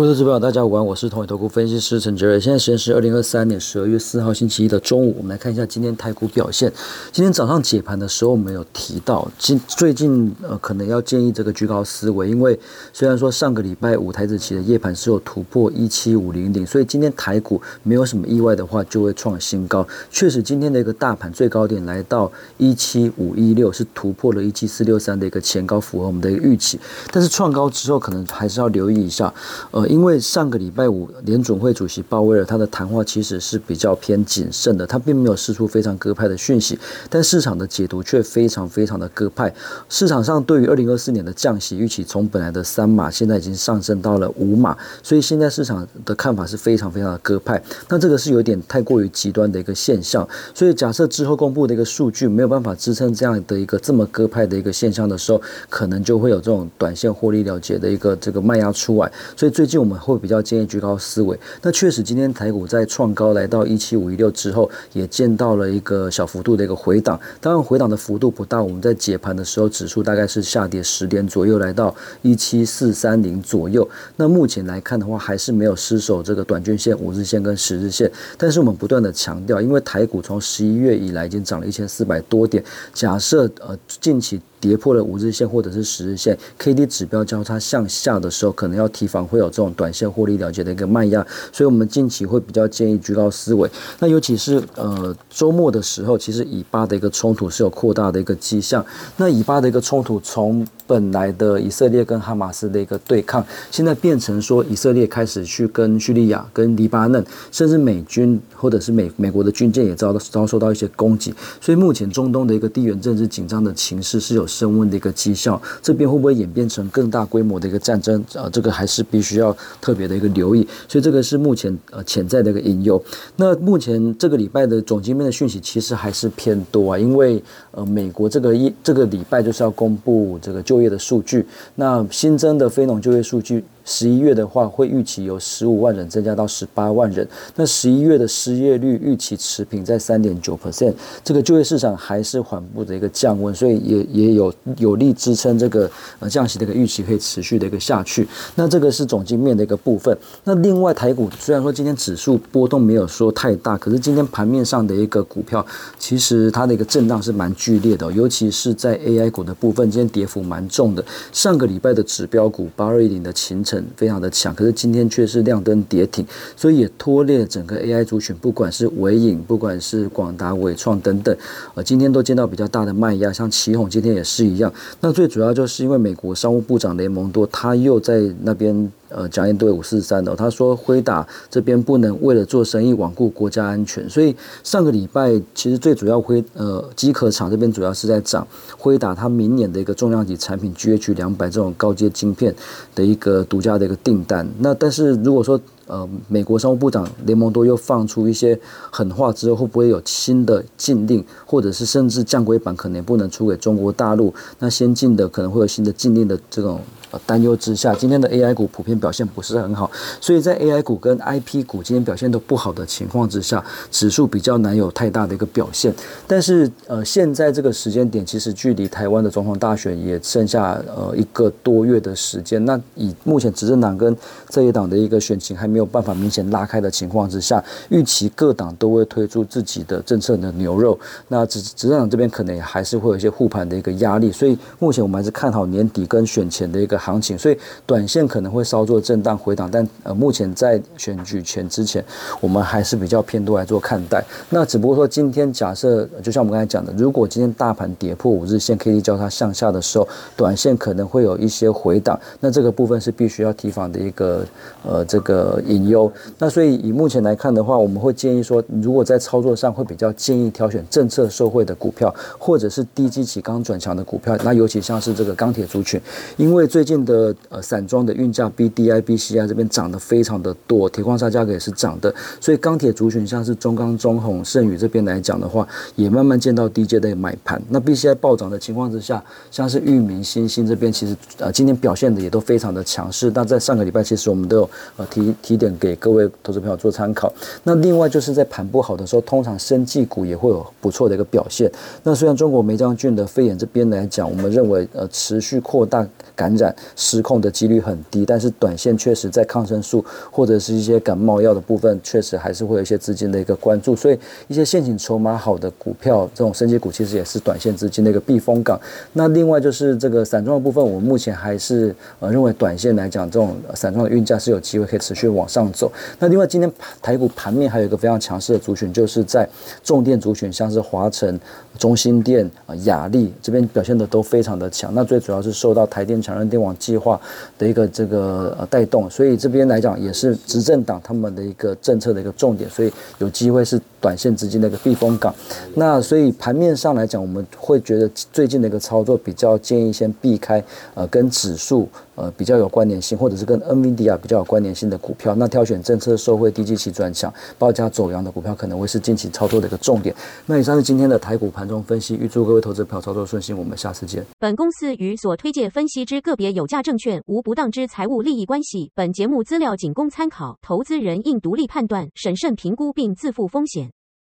各位投资朋友，大家午安，我是同伟投顾分析师陈哲瑞。现在时间是二零二三年十二月四号星期一的中午，我们来看一下今天台股表现。今天早上解盘的时候，我们有提到，今最近呃可能要建议这个居高思维，因为虽然说上个礼拜五台子期的夜盘是有突破一七五零零，所以今天台股没有什么意外的话，就会创新高。确实，今天的一个大盘最高点来到一七五一六，是突破了一七四六三的一个前高，符合我们的一个预期。但是创高之后，可能还是要留意一下，呃。因为上个礼拜五联准会主席鲍威尔他的谈话其实是比较偏谨慎的，他并没有释出非常鸽派的讯息，但市场的解读却非常非常的鸽派。市场上对于二零二四年的降息预期从本来的三码，现在已经上升到了五码，所以现在市场的看法是非常非常的鸽派。那这个是有点太过于极端的一个现象，所以假设之后公布的一个数据没有办法支撑这样的一个这么鸽派的一个现象的时候，可能就会有这种短线获利了结的一个这个卖压出来，所以最近。我们会比较建议居高思维。那确实，今天台股在创高来到一七五一六之后，也见到了一个小幅度的一个回档。当然，回档的幅度不大。我们在解盘的时候，指数大概是下跌十点左右，来到一七四三零左右。那目前来看的话，还是没有失守这个短均线、五日线跟十日线。但是我们不断的强调，因为台股从十一月以来已经涨了一千四百多点。假设呃近期。跌破了五日线或者是十日线，K D 指标交叉向下的时候，可能要提防会有这种短线获利了结的一个卖压，所以我们近期会比较建议居高思维。那尤其是呃周末的时候，其实以巴的一个冲突是有扩大的一个迹象。那以巴的一个冲突从本来的以色列跟哈马斯的一个对抗，现在变成说以色列开始去跟叙利亚、跟黎巴嫩，甚至美军或者是美美国的军舰也遭到遭受到一些攻击。所以目前中东的一个地缘政治紧张的情势是有。升温的一个迹象，这边会不会演变成更大规模的一个战争？啊，这个还是必须要特别的一个留意。所以这个是目前呃潜在的一个隐忧。那目前这个礼拜的总经面的讯息其实还是偏多啊，因为呃美国这个一这个礼拜就是要公布这个就业的数据，那新增的非农就业数据。十一月的话，会预期由十五万人增加到十八万人。那十一月的失业率预期持平在三点九 percent，这个就业市场还是缓步的一个降温，所以也也有有力支撑这个呃降息的一个预期可以持续的一个下去。那这个是总经面的一个部分。那另外台股虽然说今天指数波动没有说太大，可是今天盘面上的一个股票其实它的一个震荡是蛮剧烈的，尤其是在 AI 股的部分，今天跌幅蛮重的。上个礼拜的指标股八二一零的秦城。非常的强，可是今天却是亮灯跌停，所以也拖累了整个 AI 族群，不管是伟影，不管是广达、伟创等等，呃，今天都见到比较大的卖压，像奇宏今天也是一样。那最主要就是因为美国商务部长雷蒙多他又在那边。呃，讲一对五四三的，他说辉达这边不能为了做生意罔顾国家安全，所以上个礼拜其实最主要辉呃机壳厂这边主要是在涨辉达，它明年的一个重量级产品 GH 两百这种高阶晶片的一个独家的一个订单。那但是如果说呃美国商务部长雷蒙多又放出一些狠话之后，会不会有新的禁令，或者是甚至降规版可能也不能出给中国大陆？那先进的可能会有新的禁令的这种。担忧之下，今天的 AI 股普遍表现不是很好，所以在 AI 股跟 IP 股今天表现都不好的情况之下，指数比较难有太大的一个表现。但是呃，现在这个时间点，其实距离台湾的总统大选也剩下呃一个多月的时间。那以目前执政党跟这一党的一个选情还没有办法明显拉开的情况之下，预期各党都会推出自己的政策的牛肉。那执执政党这边可能也还是会有一些护盘的一个压力。所以目前我们还是看好年底跟选前的一个。行情，所以短线可能会稍作震荡回档，但呃，目前在选举前之前，我们还是比较偏多来做看待。那只不过说，今天假设就像我们刚才讲的，如果今天大盘跌破五日线，K D 交叉向下的时候，短线可能会有一些回档，那这个部分是必须要提防的一个呃这个隐忧。那所以以目前来看的话，我们会建议说，如果在操作上会比较建议挑选政策受惠的股票，或者是低基期刚转强的股票，那尤其像是这个钢铁族群，因为最近。近的呃散装的运价 B D I B C I 这边涨得非常的多，铁矿砂价格也是涨的，所以钢铁族群像是中钢、中红、盛宇这边来讲的话，也慢慢见到低阶的买盘。那 B C I 暴涨的情况之下，像是域名、新兴这边其实呃今天表现的也都非常的强势。那在上个礼拜其实我们都有呃提提点给各位投资朋友做参考。那另外就是在盘不好的时候，通常生技股也会有不错的一个表现。那虽然中国梅将军的肺炎这边来讲，我们认为呃持续扩大。感染失控的几率很低，但是短线确实在抗生素或者是一些感冒药的部分，确实还是会有一些资金的一个关注，所以一些现金筹码好的股票，这种升级股其实也是短线资金的一个避风港。那另外就是这个散装的部分，我目前还是呃认为短线来讲，这种散装的运价是有机会可以持续往上走。那另外今天台股盘面还有一个非常强势的族群，就是在重电族群，像是华晨、中心电啊、雅力这边表现的都非常的强。那最主要是受到台电强韧电网计划的一个这个呃带动，所以这边来讲也是执政党他们的一个政策的一个重点，所以有机会是短线资金的一个避风港。那所以盘面上来讲，我们会觉得最近的一个操作比较建议先避开呃跟指数呃比较有关联性，或者是跟 NVIDIA 比较有关联性的股票。那挑选政策受惠低基期转强、报价走阳的股票，可能会是近期操作的一个重点。那以上是今天的台股盘中分析，预祝各位投资票操作顺心。我们下次见。本公司与所推介分析之个别有价证券无不当之财务利益关系。本节目资料仅供参考，投资人应独立判断、审慎评估并自负风险。